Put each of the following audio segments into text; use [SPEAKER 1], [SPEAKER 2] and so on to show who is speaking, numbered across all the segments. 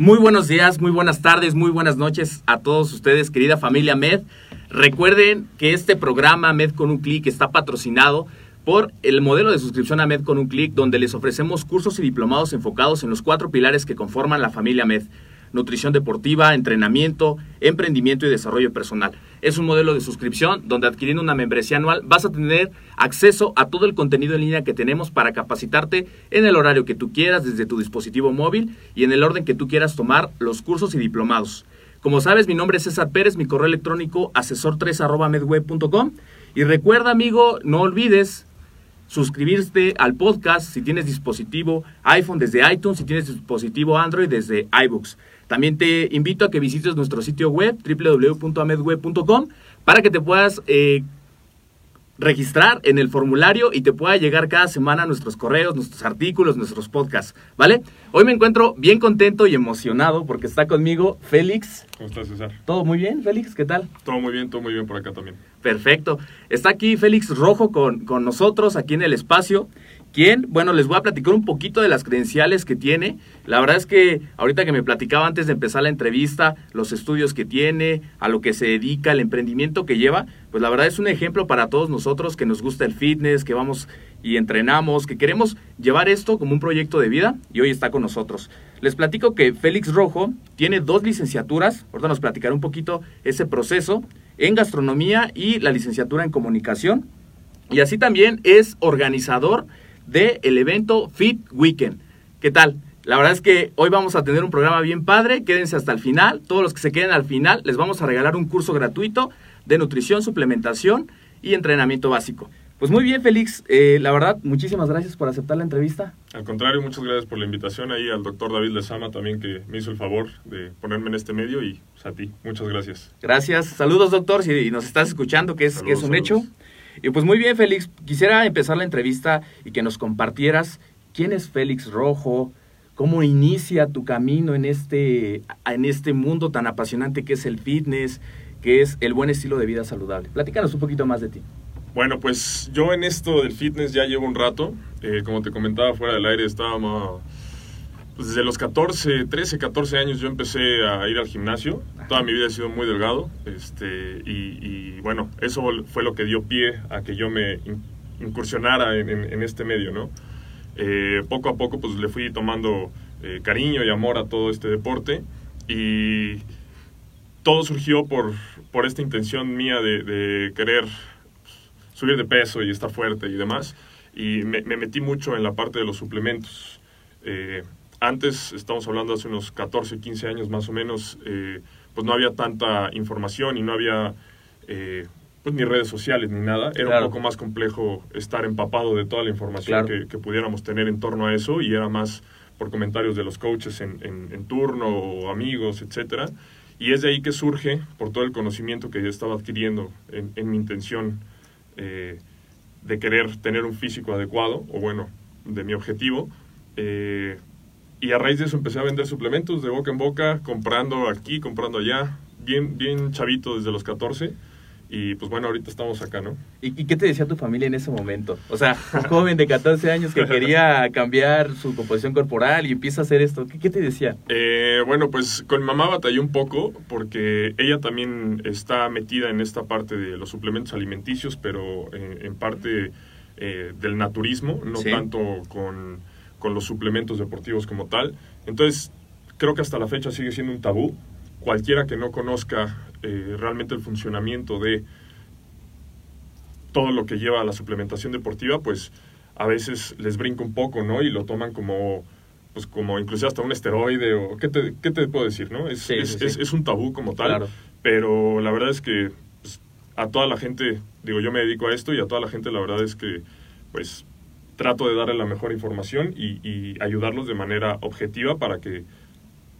[SPEAKER 1] Muy buenos días, muy buenas tardes, muy buenas noches a todos ustedes, querida familia Med. Recuerden que este programa Med con un clic está patrocinado por el modelo de suscripción a Med con un clic, donde les ofrecemos cursos y diplomados enfocados en los cuatro pilares que conforman la familia Med. Nutrición deportiva, entrenamiento, emprendimiento y desarrollo personal. Es un modelo de suscripción donde adquiriendo una membresía anual vas a tener acceso a todo el contenido en línea que tenemos para capacitarte en el horario que tú quieras desde tu dispositivo móvil y en el orden que tú quieras tomar los cursos y diplomados. Como sabes, mi nombre es César Pérez, mi correo electrónico asesor3 y recuerda amigo, no olvides suscribirte al podcast si tienes dispositivo iPhone desde iTunes, si tienes dispositivo Android desde iBooks. También te invito a que visites nuestro sitio web www.amedweb.com para que te puedas eh, registrar en el formulario y te pueda llegar cada semana nuestros correos, nuestros artículos, nuestros podcasts, ¿vale? Hoy me encuentro bien contento y emocionado porque está conmigo Félix.
[SPEAKER 2] ¿Cómo estás, César?
[SPEAKER 1] ¿Todo muy bien, Félix? ¿Qué tal?
[SPEAKER 2] Todo muy bien, todo muy bien por acá también.
[SPEAKER 1] Perfecto. Está aquí Félix Rojo con, con nosotros, aquí en el espacio. ¿Quién? Bueno, les voy a platicar un poquito de las credenciales que tiene. La verdad es que ahorita que me platicaba antes de empezar la entrevista, los estudios que tiene, a lo que se dedica, el emprendimiento que lleva, pues la verdad es un ejemplo para todos nosotros que nos gusta el fitness, que vamos y entrenamos, que queremos llevar esto como un proyecto de vida y hoy está con nosotros. Les platico que Félix Rojo tiene dos licenciaturas, ahorita nos platicará un poquito ese proceso en gastronomía y la licenciatura en comunicación. Y así también es organizador del el evento Fit Weekend. ¿Qué tal? La verdad es que hoy vamos a tener un programa bien padre, quédense hasta el final, todos los que se queden al final les vamos a regalar un curso gratuito de nutrición, suplementación y entrenamiento básico. Pues muy bien, Félix, eh, la verdad, muchísimas gracias por aceptar la entrevista.
[SPEAKER 2] Al contrario, muchas gracias por la invitación ahí al doctor David Lezama también que me hizo el favor de ponerme en este medio y pues, a ti, muchas gracias.
[SPEAKER 1] Gracias, saludos doctor, si nos estás escuchando, que es, que es un hecho. Y pues muy bien, Félix, quisiera empezar la entrevista y que nos compartieras quién es Félix Rojo, cómo inicia tu camino en este, en este mundo tan apasionante que es el fitness, que es el buen estilo de vida saludable. Platícanos un poquito más de ti.
[SPEAKER 2] Bueno, pues yo en esto del fitness ya llevo un rato. Eh, como te comentaba fuera del aire, estaba pues desde los 14, 13, 14 años yo empecé a ir al gimnasio. Toda mi vida he sido muy delgado. Este, y, bueno, eso fue lo que dio pie a que yo me incursionara en, este medio, ¿no? Eh, poco a poco pues le fui tomando eh, cariño y amor a todo este deporte. Y todo surgió por, por esta intención mía de, querer subir de peso y estar fuerte y demás. Y me, metí mucho en la parte de los suplementos. Eh, antes, estamos hablando hace unos 14, 15 años más o menos, eh, pues no había tanta información y no había eh, pues ni redes sociales ni nada. Era un poco más complejo estar empapado de toda la información que, pudiéramos tener en torno a eso y era más por comentarios de los coaches en, en, turno o amigos, etcétera. Y es de ahí que surge, por todo el conocimiento que yo estaba adquiriendo en, en mi intención eh, de querer tener un físico adecuado, o bueno, de mi objetivo, eh, y a raíz de eso empecé a vender suplementos de boca en boca, comprando aquí, comprando allá, bien, bien chavito desde los 14. Y pues bueno, ahorita estamos acá, ¿no?
[SPEAKER 1] ¿Y, qué te decía tu familia en ese momento? O sea, un joven de 14 años que quería cambiar su composición corporal y empieza a hacer esto. ¿Qué, qué te decía?
[SPEAKER 2] Eh, bueno, pues con mi mamá batallé un poco porque ella también está metida en esta parte de los suplementos alimenticios, pero en, en parte eh, del naturismo, no
[SPEAKER 1] Sí.
[SPEAKER 2] tanto con, con los suplementos deportivos como tal. Entonces, creo que hasta la fecha sigue siendo un tabú. Cualquiera que no conozca eh, realmente el funcionamiento de todo lo que lleva a la suplementación deportiva, pues a veces les brinca un poco, ¿no? Y lo toman como, pues como inclusive hasta un esteroide o qué te, qué te puedo decir, ¿no? Es,
[SPEAKER 1] Sí,
[SPEAKER 2] es,
[SPEAKER 1] sí, sí.
[SPEAKER 2] es- es un tabú como tal,
[SPEAKER 1] Claro.
[SPEAKER 2] pero la verdad es que pues, a toda la gente, digo, yo me dedico a esto y a toda la gente la verdad es que, pues, trato de darle la mejor información y, y ayudarlos de manera objetiva para que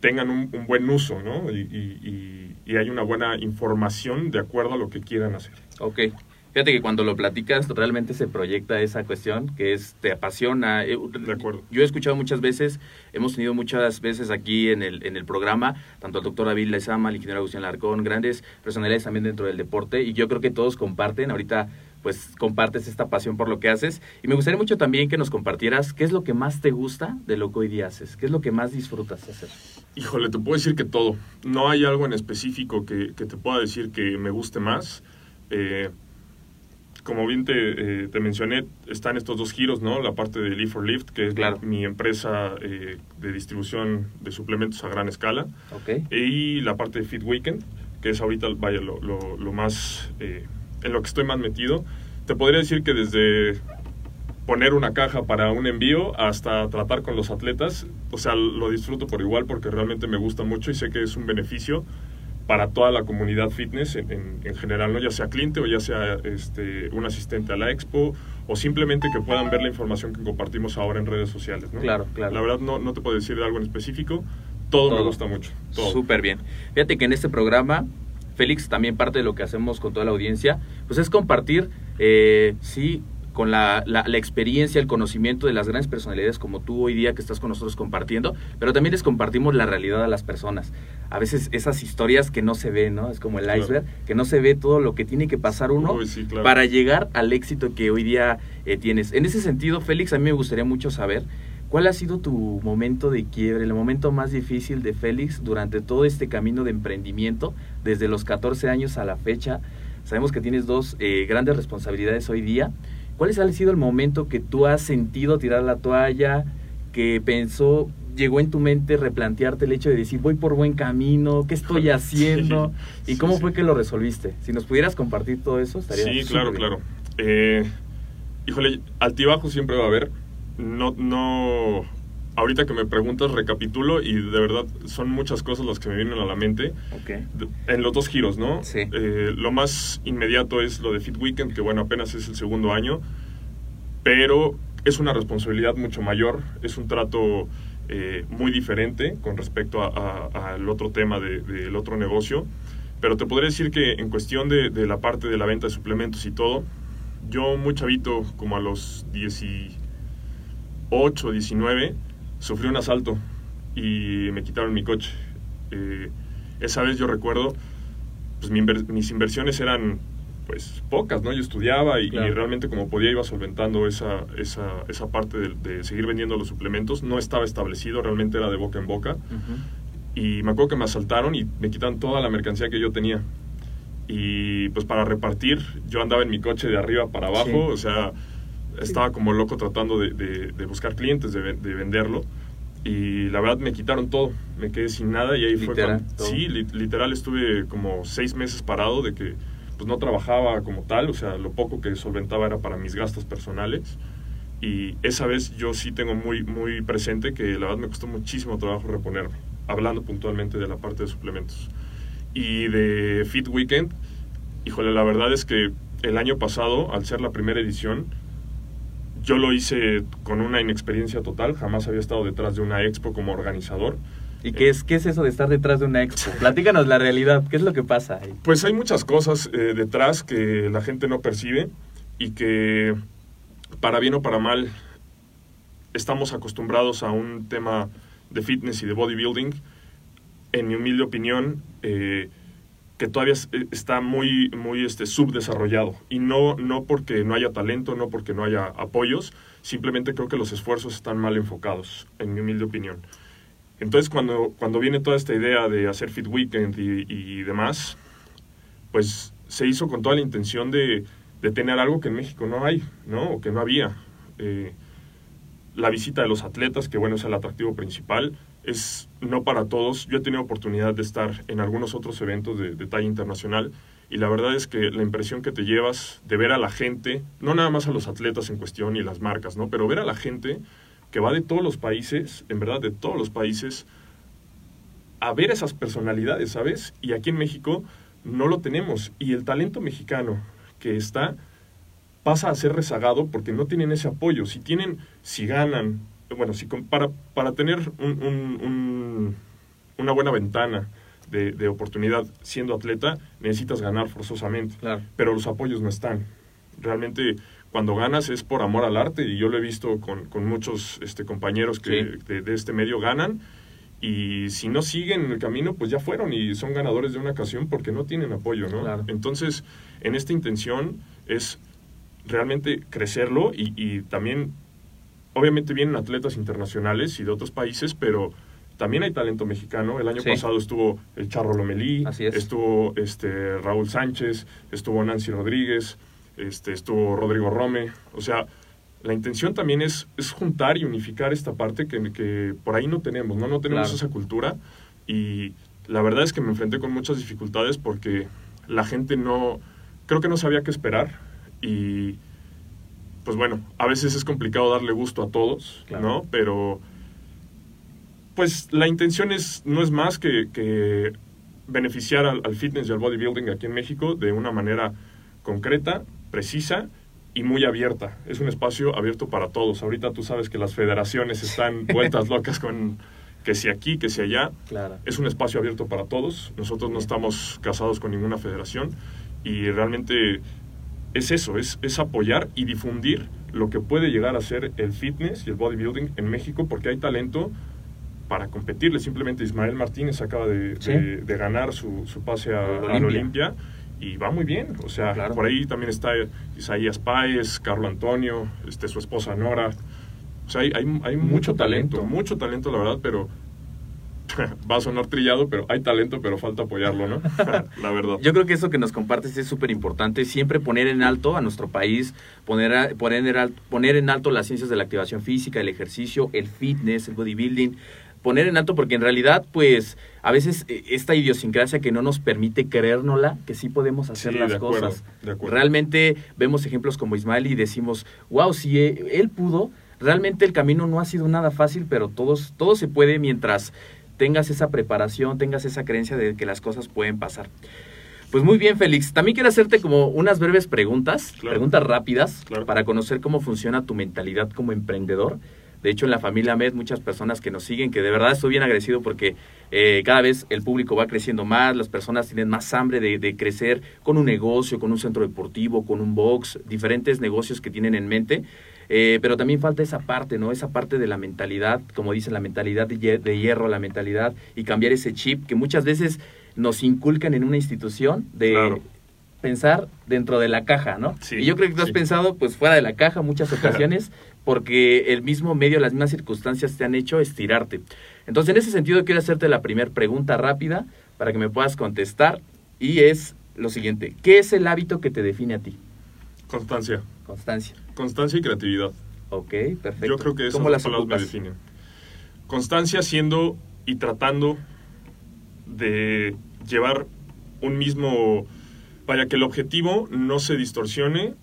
[SPEAKER 2] tengan un, un buen uso, ¿no? Y, y, hay una buena información de acuerdo a lo que quieran hacer.
[SPEAKER 1] Ok. Fíjate que cuando lo platicas realmente se proyecta esa cuestión que es te apasiona. Eh,
[SPEAKER 2] De acuerdo.
[SPEAKER 1] Yo he escuchado muchas veces, hemos tenido muchas veces aquí en el, en el programa, tanto al doctor David Lezama, al ingeniero Agustín Larcón, grandes personalidades también dentro del deporte y yo creo que todos comparten, ahorita pues compartes esta pasión por lo que haces y me gustaría mucho también que nos compartieras qué es lo que más te gusta de lo que hoy día haces, qué es lo que más disfrutas hacer.
[SPEAKER 2] Híjole, te puedo decir que todo. No hay algo en específico que, que te pueda decir que me guste más. Eh, como bien te, eh, te mencioné, están estos dos giros, ¿no? La parte de Live for Lift, que es
[SPEAKER 1] Claro.
[SPEAKER 2] mi empresa eh, de distribución de suplementos a gran escala,
[SPEAKER 1] ¿Ok?
[SPEAKER 2] y la parte de Fit Weekend, que es ahorita, vaya, lo, lo- lo más, en lo que estoy más metido. Te podría decir que desde poner una caja para un envío hasta tratar con los atletas, o sea, lo disfruto por igual porque realmente me gusta mucho y sé que es un beneficio para toda la comunidad fitness en, en- en general, ¿no? ya sea cliente o ya sea este, un asistente a la expo o simplemente que puedan ver la información que compartimos ahora en redes sociales. ¿no?
[SPEAKER 1] Claro, claro.
[SPEAKER 2] La verdad no, no te puedo decir de algo en específico, todo, me
[SPEAKER 1] Todo.
[SPEAKER 2] gusta mucho. Todo.
[SPEAKER 1] Súper bien. Fíjate que en este programa, Félix, también parte de lo que hacemos con toda la audiencia, pues es compartir, eh, sí, con la, la- la experiencia, el conocimiento de las grandes personalidades como tú hoy día que estás con nosotros compartiendo, pero también les compartimos la realidad a las personas. A veces esas historias que no se ven, ¿no? Es como el
[SPEAKER 2] Claro.
[SPEAKER 1] iceberg, que no se ve todo lo que tiene que pasar uno
[SPEAKER 2] Uy, sí, claro.
[SPEAKER 1] para llegar al éxito que hoy día eh, tienes. En ese sentido, Félix, a mí me gustaría mucho saber cuál ha sido tu momento de quiebre, el momento más difícil de Félix durante todo este camino de emprendimiento, desde los 14 años a la fecha. Sabemos que tienes dos eh, grandes responsabilidades hoy día. ¿Cuál ha sido el momento que tú has sentido tirar la toalla, que pensó, llegó en tu mente replantearte el hecho de decir, voy por buen camino, qué estoy haciendo?
[SPEAKER 2] Sí,
[SPEAKER 1] ¿Y cómo
[SPEAKER 2] sí.
[SPEAKER 1] fue que lo resolviste? Si nos pudieras compartir todo eso, estaría
[SPEAKER 2] Sí, claro,
[SPEAKER 1] bien.
[SPEAKER 2] claro. Eh, híjole, altibajo siempre va a haber. No, no. Ahorita que me preguntas, recapitulo y de verdad son muchas cosas las que me vienen a la mente.
[SPEAKER 1] Ok.
[SPEAKER 2] De- En los dos giros, ¿no?
[SPEAKER 1] Sí.
[SPEAKER 2] Eh, lo más inmediato es lo de Fit Weekend, que bueno, apenas es el segundo año, pero es una responsabilidad mucho mayor, es un trato eh, muy diferente con respecto al otro tema de- del otro negocio. Pero te podría decir que en cuestión de, de la parte de la venta de suplementos y todo, yo muy chavito, como a los 18, 19, sufrí un asalto y me quitaron mi coche. Eh, esa vez yo recuerdo, pues mi inver- mis inversiones eran pues pocas, ¿no? Yo estudiaba y, realmente como podía iba solventando esa, esa, esa parte de, de seguir vendiendo los suplementos. No estaba establecido, realmente era de boca en boca. Y me acuerdo que me asaltaron y me quitaron toda la mercancía que yo tenía. Y pues para repartir, yo andaba en mi coche de arriba para abajo,
[SPEAKER 1] Sí.
[SPEAKER 2] o sea, estaba como loco tratando de, de- de buscar clientes, de, de venderlo. Y la verdad me quitaron todo, me quedé sin nada y ahí fue
[SPEAKER 1] Literal,
[SPEAKER 2] cuando...
[SPEAKER 1] todo.
[SPEAKER 2] Sí, li- literal estuve como seis meses parado de que pues no trabajaba como tal, o sea, lo poco que solventaba era para mis gastos personales. Y esa vez yo sí tengo muy, muy presente que la verdad me costó muchísimo trabajo reponerme, hablando puntualmente de la parte de suplementos. Y de Fit Weekend, híjole, la verdad es que el año pasado, al ser la primera edición, yo lo hice con una inexperiencia total, jamás había estado detrás de una expo como organizador.
[SPEAKER 1] ¿Y qué es, qué es eso de estar detrás de una expo? Platícanos la realidad, ¿qué es lo que pasa ahí?
[SPEAKER 2] Pues hay muchas cosas eh, detrás que la gente no percibe y que para bien o para mal estamos acostumbrados a un tema de fitness y de bodybuilding, en mi humilde opinión, eh, que todavía eh, está muy, muy este, subdesarrollado. Y no, no porque no haya talento, no porque no haya apoyos, simplemente creo que los esfuerzos están mal enfocados, en mi humilde opinión. Entonces, cuando, cuando viene toda esta idea de hacer Fit Weekend y, y demás, pues se hizo con toda la intención de, de tener algo que en México no hay, ¿no? O que no había. Eh, la visita de los atletas, que bueno, es el atractivo principal, es no para todos. Yo he tenido oportunidad de estar en algunos otros eventos de, de talla internacional y la verdad es que la impresión que te llevas de ver a la gente, no nada más a los atletas en cuestión y las marcas, ¿no? Pero ver a la gente que va de todos los países, en verdad de todos los países, a ver esas personalidades, ¿sabes? Y aquí en México no lo tenemos. Y el talento mexicano que está pasa a ser rezagado porque no tienen ese apoyo. Si tienen, si ganan, bueno, si para, para tener un- un- un- una buena ventana de, de oportunidad siendo atleta, necesitas ganar forzosamente.
[SPEAKER 1] Claro.
[SPEAKER 2] Pero los apoyos no están. Realmente cuando ganas es por amor al arte y yo lo he visto con, con muchos este, compañeros que
[SPEAKER 1] Sí.
[SPEAKER 2] de, de este medio ganan y si no siguen en el camino pues ya fueron y son ganadores de una ocasión porque no tienen apoyo, ¿no?
[SPEAKER 1] Claro.
[SPEAKER 2] Entonces en esta intención es realmente crecerlo y, y también obviamente vienen atletas internacionales y de otros países, pero también hay talento mexicano. El año
[SPEAKER 1] Sí.
[SPEAKER 2] pasado estuvo el Charro Lomelí,
[SPEAKER 1] es.
[SPEAKER 2] estuvo este Raúl Sánchez, estuvo Nancy Rodríguez, este estuvo Rodrigo Rome. O sea, la intención también es, es juntar y unificar esta parte que, que por ahí no tenemos, ¿no? No tenemos
[SPEAKER 1] Claro.
[SPEAKER 2] esa cultura y la verdad es que me enfrenté con muchas dificultades porque la gente no, creo que no sabía qué esperar y pues bueno, a veces es complicado darle gusto a todos,
[SPEAKER 1] Claro.
[SPEAKER 2] ¿no? Pero pues la intención es no es más que, que beneficiar al, al fitness y al bodybuilding aquí en México de una manera concreta, precisa y muy abierta. Es un espacio abierto para todos. Ahorita tú sabes que las federaciones están vueltas locas con que si aquí, que si allá.
[SPEAKER 1] Claro.
[SPEAKER 2] Es un espacio abierto para todos. Nosotros no estamos casados con ninguna federación y realmente es eso, es, es apoyar y difundir lo que puede llegar a ser el fitness y el bodybuilding en México porque hay talento para competirle. Simplemente Ismael Martínez acaba de,
[SPEAKER 1] Sí.
[SPEAKER 2] de- de ganar su, su pase a, la
[SPEAKER 1] Olimpia.
[SPEAKER 2] Olimpia y va muy bien. O sea,
[SPEAKER 1] Claro.
[SPEAKER 2] por ahí también está Isaías Páez, Carlo Antonio, este, su esposa Nora. O sea, hay, hay, hay mucho,
[SPEAKER 1] Mucho
[SPEAKER 2] talento,
[SPEAKER 1] talento.
[SPEAKER 2] mucho talento, la verdad, pero va a sonar trillado, pero hay talento, pero falta apoyarlo, ¿no? la verdad.
[SPEAKER 1] Yo creo que eso que nos compartes es súper importante, siempre poner en alto a nuestro país, poner, a- poner, en al- poner en alto las ciencias de la activación física, el ejercicio, el fitness, el bodybuilding, poner en alto porque en realidad pues a veces eh, esta idiosincrasia que no nos permite creérnosla, que sí podemos hacer
[SPEAKER 2] Sí,
[SPEAKER 1] las
[SPEAKER 2] de acuerdo,
[SPEAKER 1] cosas.
[SPEAKER 2] de acuerdo.
[SPEAKER 1] Realmente vemos ejemplos como Ismael y decimos, wow, si eh, él pudo, realmente el camino no ha sido nada fácil, pero todos, todo se puede mientras tengas esa preparación, tengas esa creencia de que las cosas pueden pasar. Pues muy bien, Félix. También quiero hacerte como unas breves preguntas,
[SPEAKER 2] Claro.
[SPEAKER 1] preguntas rápidas,
[SPEAKER 2] Claro.
[SPEAKER 1] para conocer cómo funciona tu mentalidad como emprendedor. De hecho, en la familia MED, muchas personas que nos siguen, que de verdad estoy bien agradecido porque eh, cada vez el público va creciendo más, las personas tienen más hambre de, de crecer con un negocio, con un centro deportivo, con un box, diferentes negocios que tienen en mente. Eh, pero también falta esa parte, ¿no? Esa parte de la mentalidad, como dicen, la mentalidad de hier- de hierro, la mentalidad y cambiar ese chip que muchas veces nos inculcan en una institución de
[SPEAKER 2] Claro.
[SPEAKER 1] pensar dentro de la caja, ¿no?
[SPEAKER 2] Sí,
[SPEAKER 1] y yo creo que tú has
[SPEAKER 2] sí.
[SPEAKER 1] pensado pues fuera de la caja muchas ocasiones porque el mismo medio, las mismas circunstancias te han hecho estirarte. Entonces, en ese sentido quiero hacerte la primera pregunta rápida para que me puedas contestar y es lo siguiente, ¿qué es el hábito que te define a ti?
[SPEAKER 2] Constancia.
[SPEAKER 1] Constancia.
[SPEAKER 2] Constancia y creatividad.
[SPEAKER 1] Ok, perfecto.
[SPEAKER 2] Yo creo que esas
[SPEAKER 1] ¿Cómo las
[SPEAKER 2] palabras me definen. Constancia siendo y tratando de llevar un mismo... Vaya, que el objetivo no se distorsione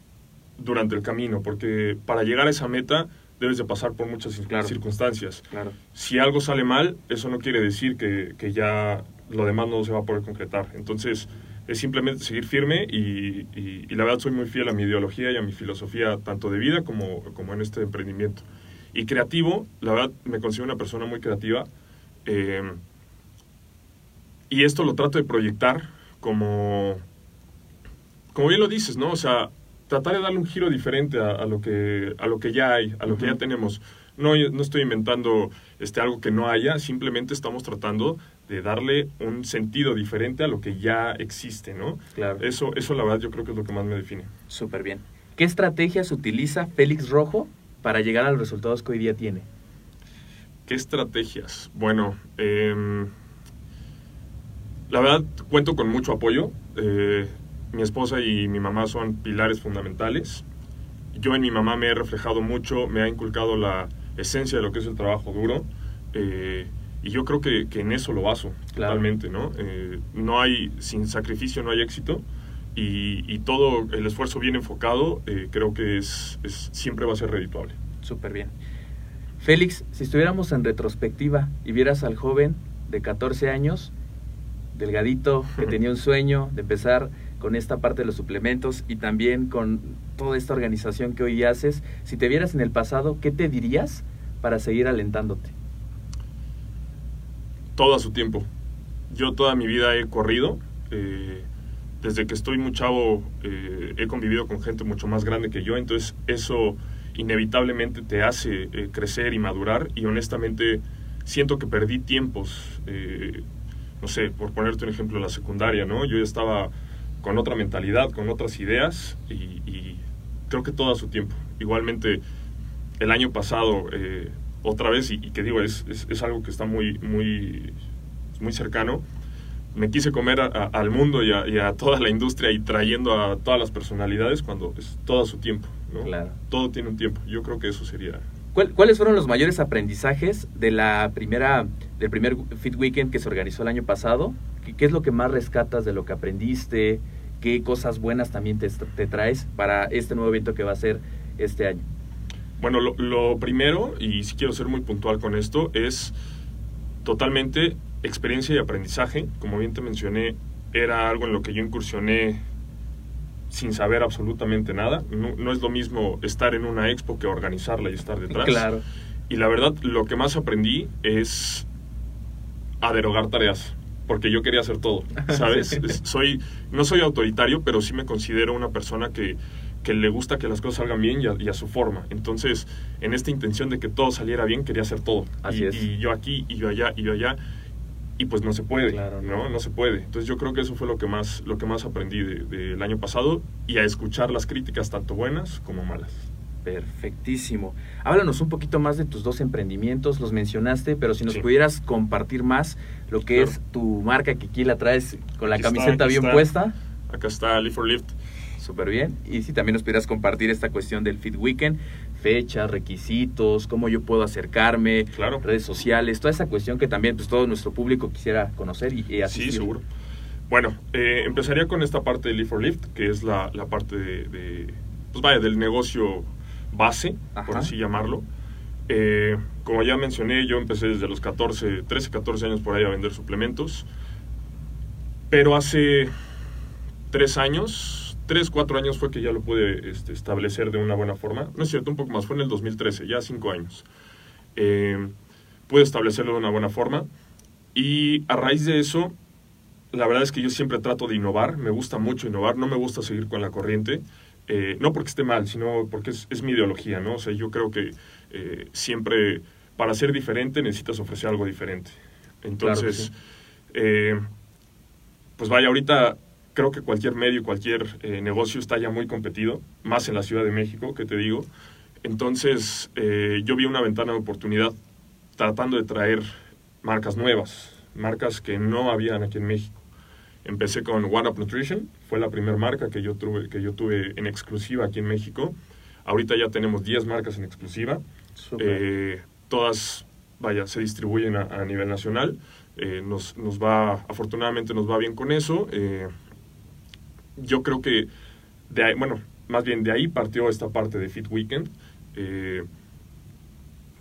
[SPEAKER 2] durante el camino, porque para llegar a esa meta debes de pasar por muchas
[SPEAKER 1] Claro.
[SPEAKER 2] circunstancias.
[SPEAKER 1] Claro.
[SPEAKER 2] Si algo sale mal, eso no quiere decir que, que ya lo demás no se va a poder concretar. Entonces, es simplemente seguir firme y, y- y la verdad soy muy fiel a mi ideología y a mi filosofía, tanto de vida como, como en este emprendimiento. Y creativo, la verdad me considero una persona muy creativa. Eh, y esto lo trato de proyectar como, como bien lo dices, ¿no? O sea, tratar de darle un giro diferente a, a lo, que, a lo que ya hay, a lo que ya tenemos. No, yo no estoy inventando este, algo que no haya, simplemente estamos tratando de darle un sentido diferente a lo que ya existe, ¿no?
[SPEAKER 1] Claro.
[SPEAKER 2] Eso, eso la verdad yo creo que es lo que más me define.
[SPEAKER 1] Súper bien. ¿Qué estrategias utiliza Félix Rojo para llegar a los resultados que hoy día tiene?
[SPEAKER 2] ¿Qué estrategias? Bueno, em, la verdad cuento con mucho apoyo. Eh, mi esposa y mi mamá son pilares fundamentales. Yo en mi mamá me he reflejado mucho, me ha inculcado la esencia de lo que es el trabajo duro. eh, y yo creo que, que en eso lo baso
[SPEAKER 1] Claro.
[SPEAKER 2] totalmente, ¿no? Eh, no hay, sin sacrificio no hay éxito. Y, y todo el esfuerzo bien enfocado eh, creo que es, es- siempre va a ser redituable.
[SPEAKER 1] Súper bien. Félix, si estuviéramos en retrospectiva y vieras al joven de 14 años, delgadito, que tenía un sueño de empezar con esta parte de los suplementos y también con toda esta organización que hoy haces, si te vieras en el pasado, ¿qué te dirías para seguir alentándote?
[SPEAKER 2] todo a su tiempo. Yo toda mi vida he corrido. eh, desde que estoy muy chavo eh, he convivido con gente mucho más grande que yo, entonces eso inevitablemente te hace eh, crecer y madurar y honestamente siento que perdí tiempos, no sé, por ponerte un ejemplo, la secundaria, ¿no? Yo ya estaba con otra mentalidad, con otras ideas y, y creo que todo a su tiempo. Igualmente el año pasado eh, otra vez, y, y que digo, es, es, es algo que está muy, muy, muy cercano, me quise comer a- a- al mundo y a, y a toda la industria y trayendo a todas las personalidades cuando es todo a su tiempo, ¿no?
[SPEAKER 1] Claro.
[SPEAKER 2] Todo tiene un tiempo. Yo creo que eso sería...
[SPEAKER 1] ¿Cuál- ¿Cuáles fueron los mayores aprendizajes de la primera, del primer Fit Weekend que se organizó el año pasado? ¿Qué, qué es lo que más rescatas de lo que aprendiste? ¿Qué cosas buenas también te, te traes para este nuevo evento que va a ser este año?
[SPEAKER 2] Bueno, lo, lo primero, y si quiero ser muy puntual con esto, es totalmente experiencia y aprendizaje. Como bien te mencioné, era algo en lo que yo incursioné sin saber absolutamente nada. No, no es lo mismo estar en una expo que organizarla y estar detrás.
[SPEAKER 1] Claro.
[SPEAKER 2] Y la verdad, lo que más aprendí es a derogar tareas, porque yo quería hacer todo, ¿sabes?
[SPEAKER 1] Sí.
[SPEAKER 2] Soy, no soy autoritario, pero sí me considero una persona que, que le gusta que las cosas salgan bien y a, y a su forma. Entonces, en esta intención de que todo saliera bien, quería hacer todo.
[SPEAKER 1] Así
[SPEAKER 2] y,
[SPEAKER 1] es.
[SPEAKER 2] y yo aquí, y yo allá, y yo allá. Y pues no se puede,
[SPEAKER 1] Claro,
[SPEAKER 2] ¿no?
[SPEAKER 1] no.
[SPEAKER 2] No se puede. Entonces yo creo que eso fue lo que más, lo que más aprendí de- del año pasado y a escuchar las críticas tanto buenas como malas.
[SPEAKER 1] Perfectísimo. Háblanos un poquito más de tus dos emprendimientos, los mencionaste, pero si nos
[SPEAKER 2] Sí.
[SPEAKER 1] pudieras compartir más lo que
[SPEAKER 2] Claro.
[SPEAKER 1] es tu marca, que aquí la traes con la
[SPEAKER 2] Aquí
[SPEAKER 1] camiseta bien
[SPEAKER 2] está.
[SPEAKER 1] puesta.
[SPEAKER 2] Acá está Live for Lift.
[SPEAKER 1] Súper bien. Y si también nos pudieras compartir esta cuestión del Fit Weekend, fechas, requisitos, cómo yo puedo acercarme,
[SPEAKER 2] Claro.
[SPEAKER 1] redes sociales, toda esa cuestión que también pues todo nuestro público quisiera conocer y, y asistir.
[SPEAKER 2] Sí, seguro. Bueno, eh, empezaría con esta parte de Live for Lift, que es la, la parte de, de, pues vaya, del negocio base, por así llamarlo. Eh, como ya mencioné, yo empecé desde los 14, 13, 14 años por ahí a vender suplementos. Pero hace tres años, tres, cuatro años fue que ya lo pude este, establecer de una buena forma. No es cierto, un poco más, fue en el 2013, ya cinco años. Eh, pude establecerlo de una buena forma. Y a raíz de eso, la verdad es que yo siempre trato de innovar, me gusta mucho innovar, no me gusta seguir con la corriente, eh, no porque esté mal, sino porque es, es mi ideología, ¿no? O sea, yo creo que eh, siempre para ser diferente necesitas ofrecer algo diferente. Entonces, eh, pues vaya, ahorita creo que cualquier medio, cualquier negocio está ya muy competido, más en la Ciudad de México, que te digo. Entonces, yo vi una ventana de oportunidad tratando de traer marcas nuevas, marcas que no habían aquí en México. Empecé con One Up Nutrition, fue la primera marca que yo, tuve, que yo tuve en exclusiva aquí en México. Ahorita ya tenemos 10 marcas en exclusiva. Eh, todas, vaya, se distribuyen a, a nivel nacional. Eh, nos, nos va, afortunadamente nos va bien con eso. Eh, yo creo que, de ahí, bueno, más bien de ahí partió esta parte de Fit Weekend.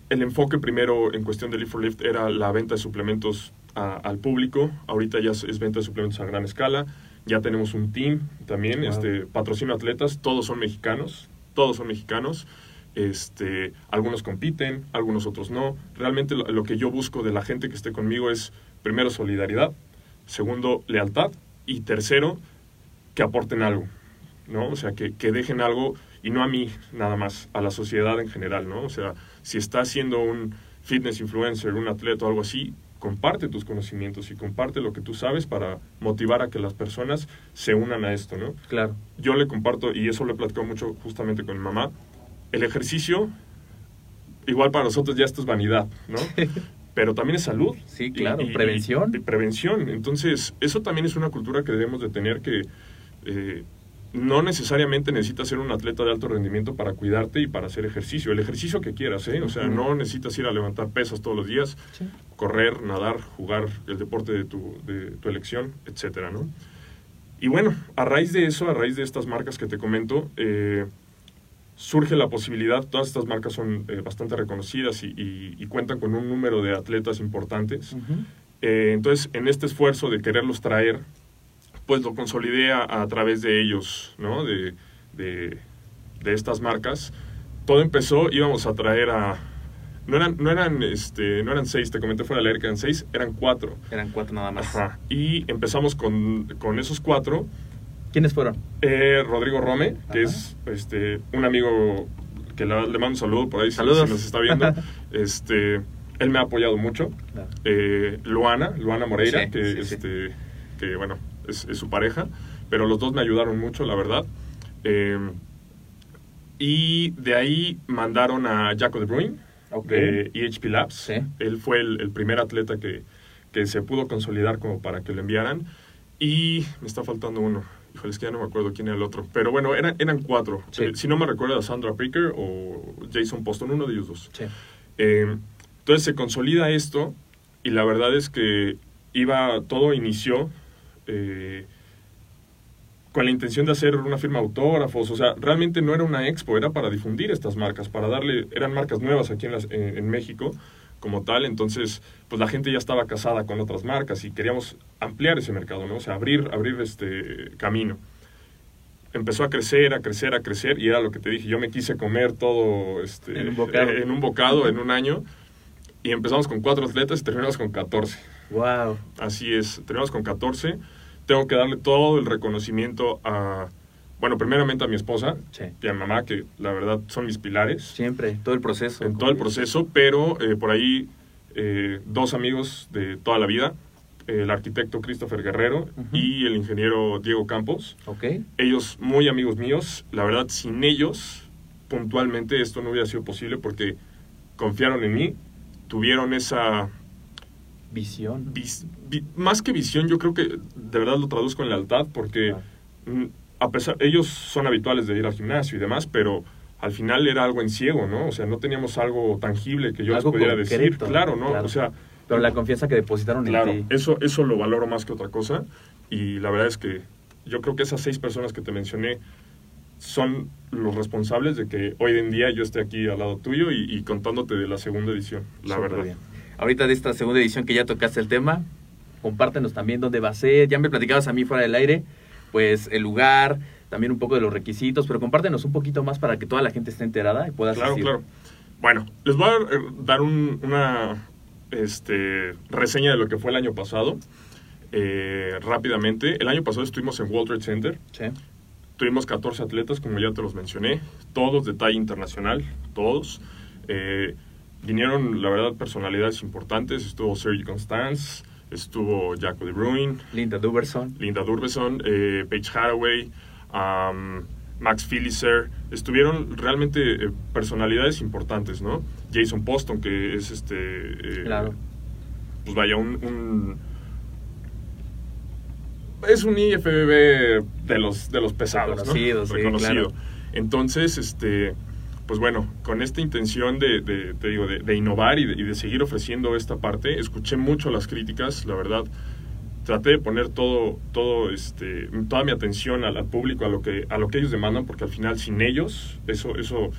[SPEAKER 2] El enfoque primero en cuestión de Lift for Lift era la venta de suplementos a- al público. Ahorita ya es, es venta de suplementos a gran escala. Ya tenemos un team también,
[SPEAKER 1] Wow.
[SPEAKER 2] este, patrocino atletas, todos son mexicanos, todos son mexicanos. Este, algunos compiten, algunos otros no. Realmente lo, lo que yo busco de la gente que esté conmigo es, primero, solidaridad, segundo, lealtad y tercero, que aporten algo, ¿no? O sea, que, que dejen algo y no a mí nada más, a la sociedad en general, ¿no? O sea, si estás siendo un fitness influencer, un atleta o algo así, comparte tus conocimientos y comparte lo que tú sabes para motivar a que las personas se unan a esto, ¿no?
[SPEAKER 1] Claro.
[SPEAKER 2] Yo le comparto, y eso lo he platicado mucho justamente con mi mamá, el ejercicio, igual para nosotros ya esto es vanidad, ¿no? Pero también es salud.
[SPEAKER 1] Sí, claro, prevención.
[SPEAKER 2] y prevención. Entonces, eso también es una cultura que debemos de tener que eh, no necesariamente necesitas ser un atleta de alto rendimiento para cuidarte y para hacer ejercicio. El ejercicio que quieras, ¿eh? O sea, no necesitas ir a levantar pesas todos los días,
[SPEAKER 1] Sí.
[SPEAKER 2] Correr, nadar, jugar el deporte de tu, de tu elección, etcétera, ¿no? Y bueno, a raíz de eso, a raíz de estas marcas que te comento, eh, surge la posibilidad, todas estas marcas son eh, bastante reconocidas y, y- y cuentan con un número de atletas importantes. Eh, entonces, en este esfuerzo de quererlos traer, pues lo consolidé a, a través de ellos, ¿no? De, de, de estas marcas. Todo empezó, íbamos a traer a... No eran, no eran, este, no eran seis, te comenté fuera del aire que eran seis, eran cuatro.
[SPEAKER 1] Eran cuatro nada más.
[SPEAKER 2] Ajá. Y empezamos con, con esos cuatro.
[SPEAKER 1] ¿Quiénes fueron?
[SPEAKER 2] Eh, Rodrigo Rome, que
[SPEAKER 1] Ajá.
[SPEAKER 2] es este, un amigo que le, le mando un saludo por ahí si-
[SPEAKER 1] Saludos.
[SPEAKER 2] si nos está viendo. este, él me ha apoyado mucho
[SPEAKER 1] Claro.
[SPEAKER 2] eh, Luana, Luana Moreira,
[SPEAKER 1] Sí,
[SPEAKER 2] que,
[SPEAKER 1] sí, sí.
[SPEAKER 2] este, que bueno, es, es su pareja, pero los dos me ayudaron mucho, la verdad. Eh, y de ahí mandaron a Jaco de Bruin,
[SPEAKER 1] Ok.
[SPEAKER 2] de EHP Labs.
[SPEAKER 1] Sí.
[SPEAKER 2] Él fue el, el primer atleta que, que se pudo consolidar como para que lo enviaran. Y me está faltando uno. Híjole, es que ya no me acuerdo quién era el otro. Pero bueno, eran, eran cuatro.
[SPEAKER 1] Sí.
[SPEAKER 2] Eh, si no me recuerdo, Sandra Picker o Jason Poston, uno de ellos dos.
[SPEAKER 1] Sí.
[SPEAKER 2] Eh, entonces se consolida esto y la verdad es que iba, todo inició eh, con la intención de hacer una firma de autógrafos, o sea, realmente no era una expo, era para difundir estas marcas, para darle, eran marcas nuevas aquí en, las- en- en México como tal, entonces pues la gente ya estaba casada con otras marcas y queríamos ampliar ese mercado, ¿no? O sea, abrir, abrir este camino empezó a crecer, a crecer, a crecer, y era lo que te dije, yo me quise comer todo este,
[SPEAKER 1] En un bocado.
[SPEAKER 2] en un bocado, en un año, y empezamos con cuatro atletas y terminamos con 14.
[SPEAKER 1] Wow.
[SPEAKER 2] Así es, terminamos con 14. Tengo que darle todo el reconocimiento a, bueno, primeramente a mi esposa
[SPEAKER 1] Sí.
[SPEAKER 2] y a mi mamá, que la verdad son mis pilares
[SPEAKER 1] Siempre, todo el proceso.
[SPEAKER 2] en todo el proceso, pero eh, por ahí eh, dos amigos de toda la vida, el arquitecto Christopher Guerrero y el ingeniero Diego Campos
[SPEAKER 1] Ok.
[SPEAKER 2] ellos muy amigos míos. La verdad, sin ellos, puntualmente esto no hubiera sido posible porque confiaron en mí, tuvieron esa,
[SPEAKER 1] Visión.
[SPEAKER 2] vis- vi- más que visión, yo creo que de verdad lo traduzco en lealtad porque
[SPEAKER 1] Claro.
[SPEAKER 2] mm, a pesar, ellos son habituales de ir al gimnasio y demás, pero al final era algo en ciego, ¿no? O sea, no teníamos algo tangible que yo
[SPEAKER 1] Algo
[SPEAKER 2] les pudiera decir. Claro, ¿no?
[SPEAKER 1] claro.
[SPEAKER 2] O sea,
[SPEAKER 1] Pero la confianza que depositaron
[SPEAKER 2] Claro,
[SPEAKER 1] en ti.
[SPEAKER 2] eso, eso lo valoro más que otra cosa. Y la verdad es que yo creo que esas seis personas que te mencioné son los responsables de que hoy en día yo esté aquí al lado tuyo y, y contándote de la segunda edición, la
[SPEAKER 1] Súper
[SPEAKER 2] verdad.
[SPEAKER 1] bien. Ahorita de esta segunda edición que ya tocaste el tema, compártenos también dónde va a ser. Ya me platicabas a mí fuera del aire, pues el lugar, también un poco de los requisitos, pero compártenos un poquito más para que toda la gente esté enterada y pueda
[SPEAKER 2] Claro,
[SPEAKER 1] asistir.
[SPEAKER 2] claro. Bueno, les voy a eh, dar un- una este, reseña de lo que fue el año pasado. eh, rápidamente, el año pasado estuvimos en World Trade Center.
[SPEAKER 1] Sí.
[SPEAKER 2] Tuvimos 14 atletas, como ya te los mencioné, todos de talla internacional, todos. Eh, vinieron, la verdad, personalidades importantes. Estuvo Sergi Constance, estuvo Jaco de Bruin,
[SPEAKER 1] Linda Duberson.
[SPEAKER 2] Linda Durbeson, eh, Paige Haraway, um, Max Filiser. Estuvieron realmente eh, personalidades importantes, ¿no? Jason Poston, que es este... eh,
[SPEAKER 1] Claro.
[SPEAKER 2] Pues vaya, un... un- es un IFBB de los, de los pesados,
[SPEAKER 1] Reconocido,
[SPEAKER 2] ¿no?
[SPEAKER 1] sí,
[SPEAKER 2] Reconocido.
[SPEAKER 1] claro.
[SPEAKER 2] Entonces, este, pues bueno, con esta intención de, de- te digo, de, de innovar y de, y de seguir ofreciendo esta parte, escuché mucho las críticas, la verdad. Traté de poner todo, todo, este, toda mi atención al, al público, a lo que, a lo que ellos demandan, porque al final sin ellos, eso, eso,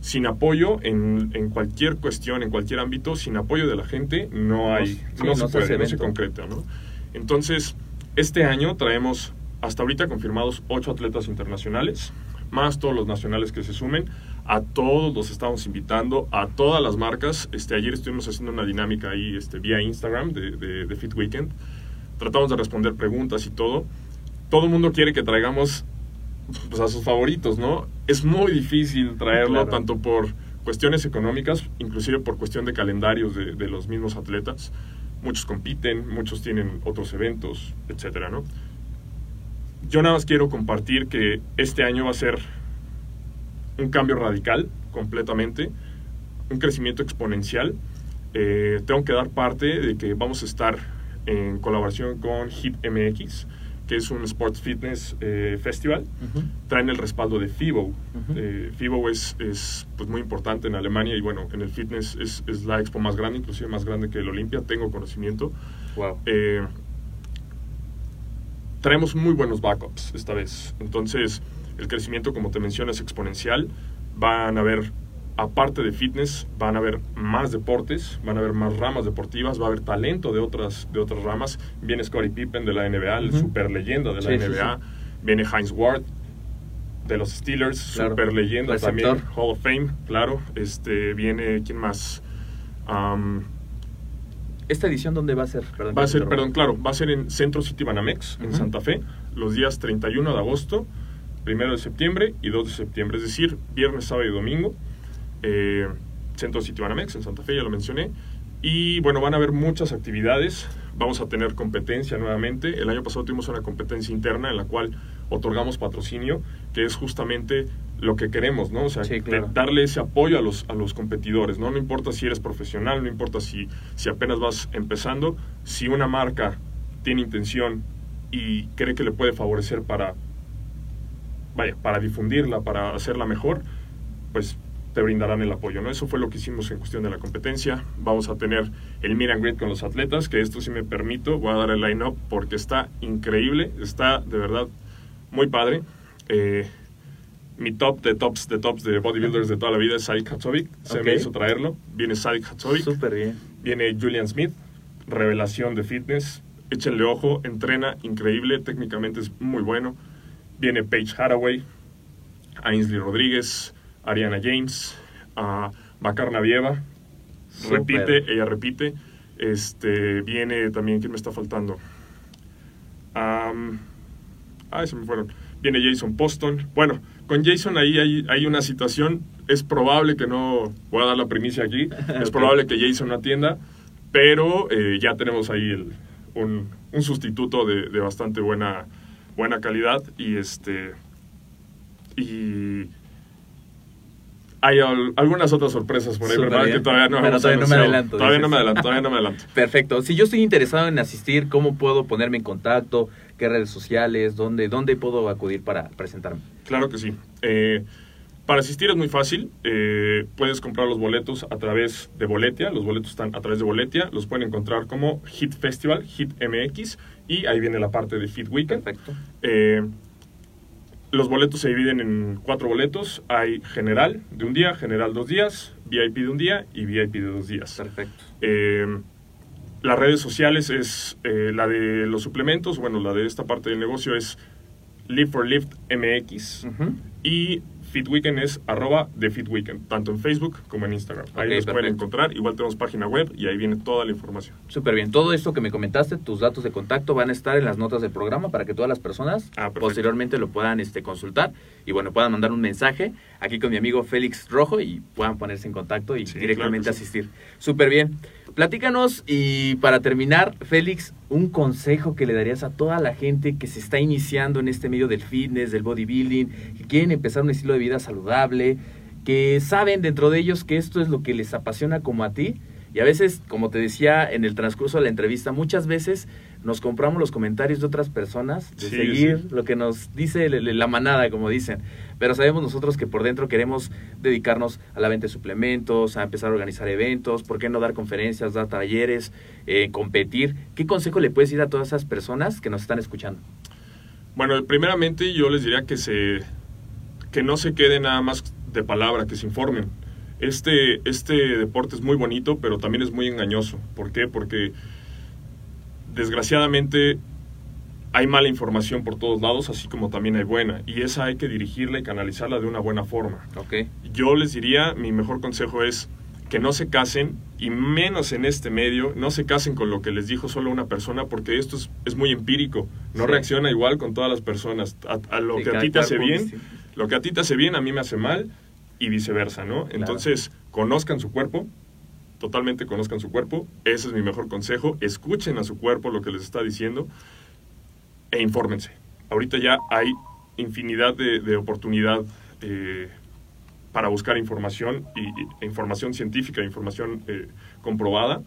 [SPEAKER 2] sin apoyo en, en cualquier cuestión, en cualquier ámbito, sin apoyo de la gente, no hay, no,
[SPEAKER 1] no
[SPEAKER 2] se puede, no concreta, ¿no? Entonces, este año traemos hasta ahorita confirmados ocho atletas internacionales. más todos los nacionales que se sumen. A todos los estamos invitando, a todas las marcas. Este, ayer estuvimos haciendo una dinámica ahí este, vía Instagram de, de, de Fit Weekend. Tratamos de responder preguntas y todo. Todo el mundo quiere que traigamos pues, a sus favoritos, ¿no? Es muy difícil traerlo,
[SPEAKER 1] Claro.
[SPEAKER 2] tanto por cuestiones económicas, inclusive por cuestión de calendarios de, de los mismos atletas. Muchos compiten, muchos tienen otros eventos, etcétera, ¿no? Yo nada más quiero compartir que este año va a ser un cambio radical, completamente, un crecimiento exponencial. Eh, tengo que dar parte de que vamos a estar en colaboración con Hit MX, que es un Sports Fitness eh, Festival. Traen el respaldo de FIBO.
[SPEAKER 1] Ujú.
[SPEAKER 2] Eh, FIBO es, es pues, muy importante en Alemania y bueno, en el fitness es, es la expo más grande, inclusive más grande que el Olimpia, tengo conocimiento.
[SPEAKER 1] Wow.
[SPEAKER 2] Traemos muy buenos backups esta vez. Entonces, el crecimiento, como te menciono, es exponencial. Van a haber, aparte de fitness, van a haber más deportes, van a haber más ramas deportivas, va a haber talento de otras, de otras ramas. Viene Scottie Pippen de la NBA, el
[SPEAKER 1] Ujú.
[SPEAKER 2] super leyenda de la
[SPEAKER 1] Sí, sí,
[SPEAKER 2] NBA. Viene Heinz Ward de los Steelers,
[SPEAKER 1] Claro.
[SPEAKER 2] super leyenda
[SPEAKER 1] Receptor.
[SPEAKER 2] también, Hall of Fame, claro. Este, viene, ¿quién más?
[SPEAKER 1] ¿Esta edición dónde va a ser? Perdón,
[SPEAKER 2] Va a ser, perdón, claro, va a ser en Centro City Banamex, en. Santa Fe, los días 31 de agosto, 1 de septiembre y 2 de septiembre, es decir, viernes, sábado y domingo. Eh, Centro City Banamex, en Santa Fe, ya lo mencioné. Y bueno, van a haber muchas actividades. Vamos a tener competencia nuevamente. El año pasado tuvimos una competencia interna en la cual otorgamos patrocinio, que es justamente lo que queremos, ¿no? O sea,
[SPEAKER 1] Sí,
[SPEAKER 2] de-
[SPEAKER 1] claro.
[SPEAKER 2] darle ese apoyo a los, a los competidores, ¿no? No importa si eres profesional, no importa si, si apenas vas empezando, si una marca tiene intención y cree que le puede favorecer para, vaya, para difundirla, para hacerla mejor, pues te brindarán el apoyo, ¿no? Eso fue lo que hicimos en cuestión de la competencia. Vamos a tener el meet and greet con los atletas, que esto sí me permito, voy a dar el line-up porque está increíble, está de verdad muy padre. Eh, mi top de tops de tops de bodybuilders de toda la vida es Sadik Hatzovic. Se me hizo traerlo. Viene Sadik Hatzovic.
[SPEAKER 1] Súper bien.
[SPEAKER 2] Viene Julian Smith, revelación de fitness. Échenle ojo, entrena increíble, técnicamente es muy bueno. Viene Paige Haraway, Ainsley Rodríguez, Ariana James, uh, Macar Navieva.
[SPEAKER 1] Súper.
[SPEAKER 2] Repite, ella repite. Este, viene también, ¿quién me está faltando? Am, ay, se me fueron. Viene Jason Poston. Bueno, con Jason ahí hay, hay una situación. Es probable que no. Voy a dar la primicia aquí. Es probable que Jason no atienda. Pero eh, ya tenemos ahí el- un, un sustituto de, de bastante buena, buena calidad. Y este. Y. Hay al- algunas otras sorpresas por ahí, ¿verdad?
[SPEAKER 1] bien.
[SPEAKER 2] Que todavía no
[SPEAKER 1] Pero
[SPEAKER 2] hemos
[SPEAKER 1] todavía no me adelanto,
[SPEAKER 2] Todavía no me adelanto, todavía no me adelanto.
[SPEAKER 1] Perfecto. Si yo estoy interesado en asistir, ¿cómo puedo ponerme en contacto? ¿Qué redes sociales? ¿Dónde, dónde puedo acudir para presentarme?
[SPEAKER 2] Claro que sí. Eh, para asistir es muy fácil. Eh, puedes comprar los boletos a través de Boletia. Los boletos están a través de Boletia. Los pueden encontrar como Hit Festival, Hit MX. Y ahí viene la parte de Fit Weekend.
[SPEAKER 1] Perfecto.
[SPEAKER 2] Eh, los boletos se dividen en cuatro boletos. Hay general de un día, general dos días, VIP de un día y VIP de dos días.
[SPEAKER 1] Perfecto.
[SPEAKER 2] Eh, las redes sociales es eh, la de los suplementos, bueno, la de esta parte del negocio es Live for Lift MX y Fit Weekend es arroba de tanto en Facebook como en Instagram. Ahí
[SPEAKER 1] Ok,
[SPEAKER 2] los pueden
[SPEAKER 1] perfecto.
[SPEAKER 2] encontrar. Igual tenemos página web y ahí viene toda la información.
[SPEAKER 1] Súper bien. Todo esto que me comentaste, tus datos de contacto van a estar en las notas del programa para que todas las personas
[SPEAKER 2] Ah, perfecto.
[SPEAKER 1] posteriormente lo puedan este, consultar y bueno, puedan mandar un mensaje aquí con mi amigo Félix Rojo y puedan ponerse en contacto y
[SPEAKER 2] Sí,
[SPEAKER 1] directamente
[SPEAKER 2] claro que sí.
[SPEAKER 1] asistir. Súper bien. Platícanos y para terminar, Félix, un consejo que le darías a toda la gente que se está iniciando en este medio del fitness, del bodybuilding, que quieren empezar un estilo de vida saludable, que saben dentro de ellos que esto es lo que les apasiona como a ti. Y a veces, como te decía en el transcurso de la entrevista, muchas veces nos compramos los comentarios de otras personas, de
[SPEAKER 2] Sí,
[SPEAKER 1] seguir lo que nos dice la manada, como dicen. Pero sabemos nosotros que por dentro queremos dedicarnos a la venta de suplementos, a empezar a organizar eventos, ¿por qué no dar conferencias, dar talleres, eh, competir? ¿Qué consejo le puedes ir a todas esas personas que nos están escuchando?
[SPEAKER 2] Bueno, primeramente yo les diría que se que no se quede nada más de palabra, que se informen. Este, este deporte es muy bonito, pero también es muy engañoso. ¿Por qué? Porque desgraciadamente hay mala información por todos lados, así como también hay buena. Y esa hay que dirigirla y canalizarla de una buena forma.
[SPEAKER 1] Ok.
[SPEAKER 2] Yo les diría, mi mejor consejo es que no se casen, y menos en este medio, no se casen con lo que les dijo solo una persona, porque esto es, es muy empírico. No
[SPEAKER 1] Sí.
[SPEAKER 2] reacciona igual con todas las personas. A, a lo
[SPEAKER 1] Sí,
[SPEAKER 2] que a ti te hace bien, lo que a ti te hace bien, a mí me hace mal, y viceversa, ¿no? Entonces, conozcan su cuerpo, totalmente conozcan su cuerpo, ese es mi mejor consejo, escuchen a su cuerpo lo que les está diciendo, e infórmense. Ahorita ya hay infinidad de, de oportunidad eh, para buscar información, y, y- e información científica, información eh, comprobada.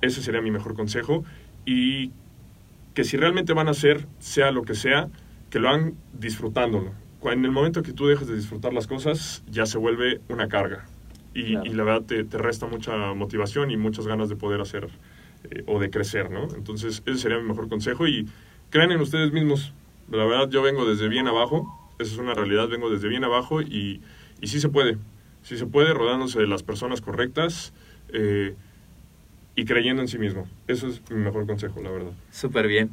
[SPEAKER 2] Ese sería mi mejor consejo. Y que si realmente van a hacer, sea lo que sea, que lo hagan disfrutándolo. En el momento que tú dejes de disfrutar las cosas, ya se vuelve una carga. Y,
[SPEAKER 1] Claro.
[SPEAKER 2] y la verdad te, te resta mucha motivación y muchas ganas de poder hacer eh, o de crecer, ¿no? Entonces, ese sería mi mejor consejo. Y crean en ustedes mismos. La verdad, yo vengo desde bien abajo. Esa es una realidad. Vengo desde bien abajo y, sí se puede. Sí se puede, rodándose de las personas correctas eh, y creyendo en sí mismo. Eso es mi mejor consejo, la verdad.
[SPEAKER 1] Súper bien.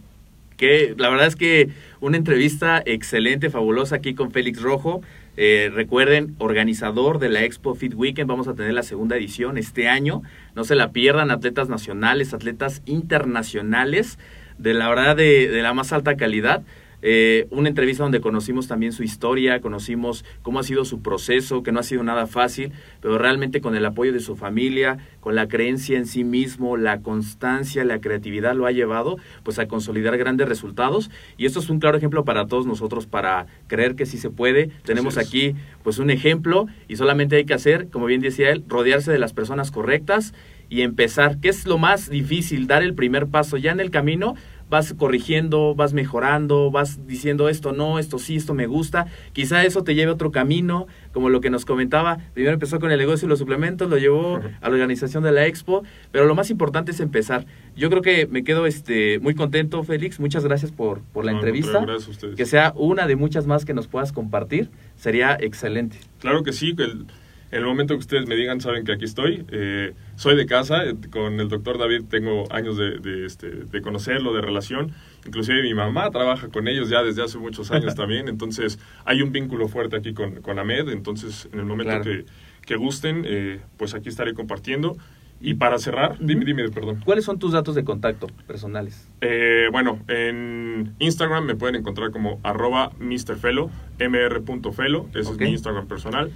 [SPEAKER 1] Que la verdad es que una entrevista excelente, fabulosa aquí con Félix Rojo. Eh, recuerden, organizador de la Expo Fit Weekend, vamos a tener la segunda edición este año. No se la pierdan, atletas nacionales, atletas internacionales, de la verdad de, de la más alta calidad. Eh, una entrevista donde conocimos también su historia, conocimos cómo ha sido su proceso, que no ha sido nada fácil, pero realmente con el apoyo de su familia, con la creencia en sí mismo, la constancia, la creatividad lo ha llevado pues a consolidar grandes resultados y esto es un claro ejemplo para todos nosotros para creer que sí se puede. Tenemos aquí pues un ejemplo y solamente hay que hacer, como bien decía él, rodearse de las personas correctas y empezar, que es lo más difícil, dar el primer paso ya en el camino vas corrigiendo, vas mejorando, vas diciendo esto no, esto sí, esto me gusta. Quizá eso te lleve a otro camino, como lo que nos comentaba. Primero empezó con el negocio y los suplementos, lo llevó a la organización de la expo, pero lo más importante es empezar. Yo creo que me quedo este, muy contento, Félix. Muchas gracias por, por la
[SPEAKER 2] No,
[SPEAKER 1] entrevista.
[SPEAKER 2] gracias a ustedes.
[SPEAKER 1] Que sea una de muchas más que nos puedas compartir. Sería excelente.
[SPEAKER 2] Claro que sí, que el- en el momento que ustedes me digan, saben que aquí estoy. Eh, soy de casa, eh, con el doctor David tengo años de, de, este, de conocerlo, de relación. Inclusive mi mamá trabaja con ellos ya desde hace muchos años también, entonces hay un vínculo fuerte aquí con, con Ahmed, entonces en el momento
[SPEAKER 1] Claro.
[SPEAKER 2] que, que gusten, eh, pues aquí estaré compartiendo. Y para cerrar, dime, dime, perdón.
[SPEAKER 1] ¿Cuáles son tus datos de contacto personales?
[SPEAKER 2] Eh, bueno, en Instagram me pueden encontrar como arroba mrfelo, mr.felo, ese
[SPEAKER 1] Ok.
[SPEAKER 2] es mi Instagram personal.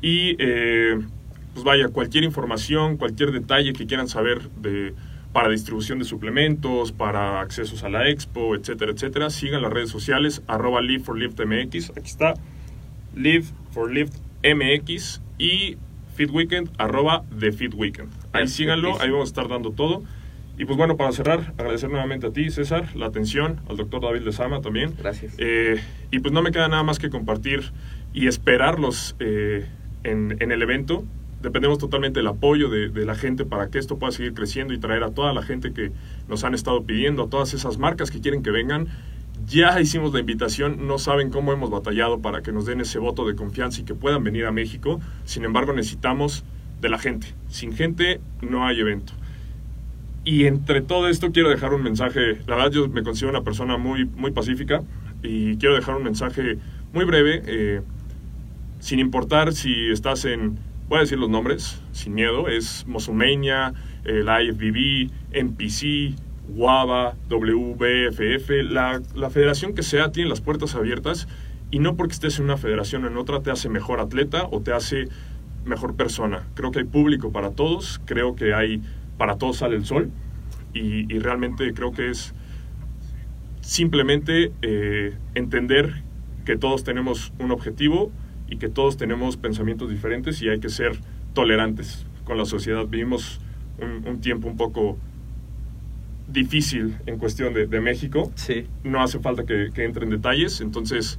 [SPEAKER 2] Y eh, pues vaya, cualquier información, cualquier detalle que quieran saber de para distribución de suplementos, para accesos a la expo, etcétera, etcétera, sigan las redes sociales, arroba live for lift mx, aquí está, live for lift mx y fit weekend, arroba the fit weekend. Ahí síganlo, ahí vamos a estar dando todo. Y pues bueno, para cerrar, agradecer nuevamente a ti, César, la atención, al doctor David Lezama también.
[SPEAKER 1] Gracias.
[SPEAKER 2] Eh, y pues no me queda nada más que compartir y esperarlos eh, en, en el evento. Dependemos totalmente del apoyo de, de la gente para que esto pueda seguir creciendo y traer a toda la gente que nos han estado pidiendo, a todas esas marcas que quieren que vengan. Ya hicimos la invitación, no saben cómo hemos batallado para que nos den ese voto de confianza y que puedan venir a México. Sin embargo, necesitamos de la gente. Sin gente no hay evento. Y entre todo esto quiero dejar un mensaje. La verdad yo me considero una persona muy, muy pacífica y quiero dejar un mensaje muy breve, eh, sin importar si estás en, voy a decir los nombres, sin miedo, es Musclemania, eh, la IFBB, NPC, WABA, WBFF, la, la federación que sea tiene las puertas abiertas y no porque estés en una federación o en otra te hace mejor atleta o te hace mejor persona. Creo que hay público para todos, creo que hay para todos sale el sol y, y realmente creo que es simplemente eh, entender que todos tenemos un objetivo y que todos tenemos pensamientos diferentes y hay que ser tolerantes con la sociedad. Vivimos un, un tiempo un poco difícil en cuestión de, de México.
[SPEAKER 1] Sí.
[SPEAKER 2] No hace falta que, que entre en detalles, entonces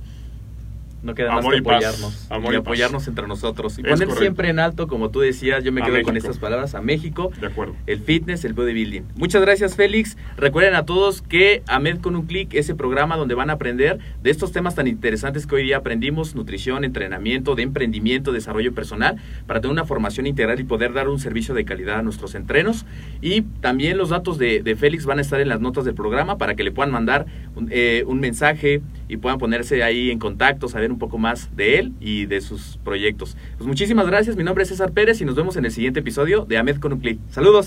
[SPEAKER 1] No queda más que apoyarnos.
[SPEAKER 2] Amor
[SPEAKER 1] y
[SPEAKER 2] y paz.
[SPEAKER 1] apoyarnos entre nosotros. Y
[SPEAKER 2] Es
[SPEAKER 1] poner
[SPEAKER 2] correcto.
[SPEAKER 1] siempre en alto, como tú decías, yo me
[SPEAKER 2] A
[SPEAKER 1] quedo con estas palabras, a México.
[SPEAKER 2] De acuerdo.
[SPEAKER 1] El fitness, el bodybuilding. Muchas gracias, Félix. Recuerden a todos que AMED con un clic, ese programa donde van a aprender de estos temas tan interesantes que hoy día aprendimos, nutrición, entrenamiento, de emprendimiento, desarrollo personal, para tener una formación integral y poder dar un servicio de calidad a nuestros entrenos. Y también los datos de, de Félix van a estar en las notas del programa para que le puedan mandar un, eh, un mensaje y puedan ponerse ahí en contacto, saber un poco más de él y de sus proyectos. Pues muchísimas gracias, mi nombre es César Pérez y nos vemos en el siguiente episodio de AMED con un clic. Saludos.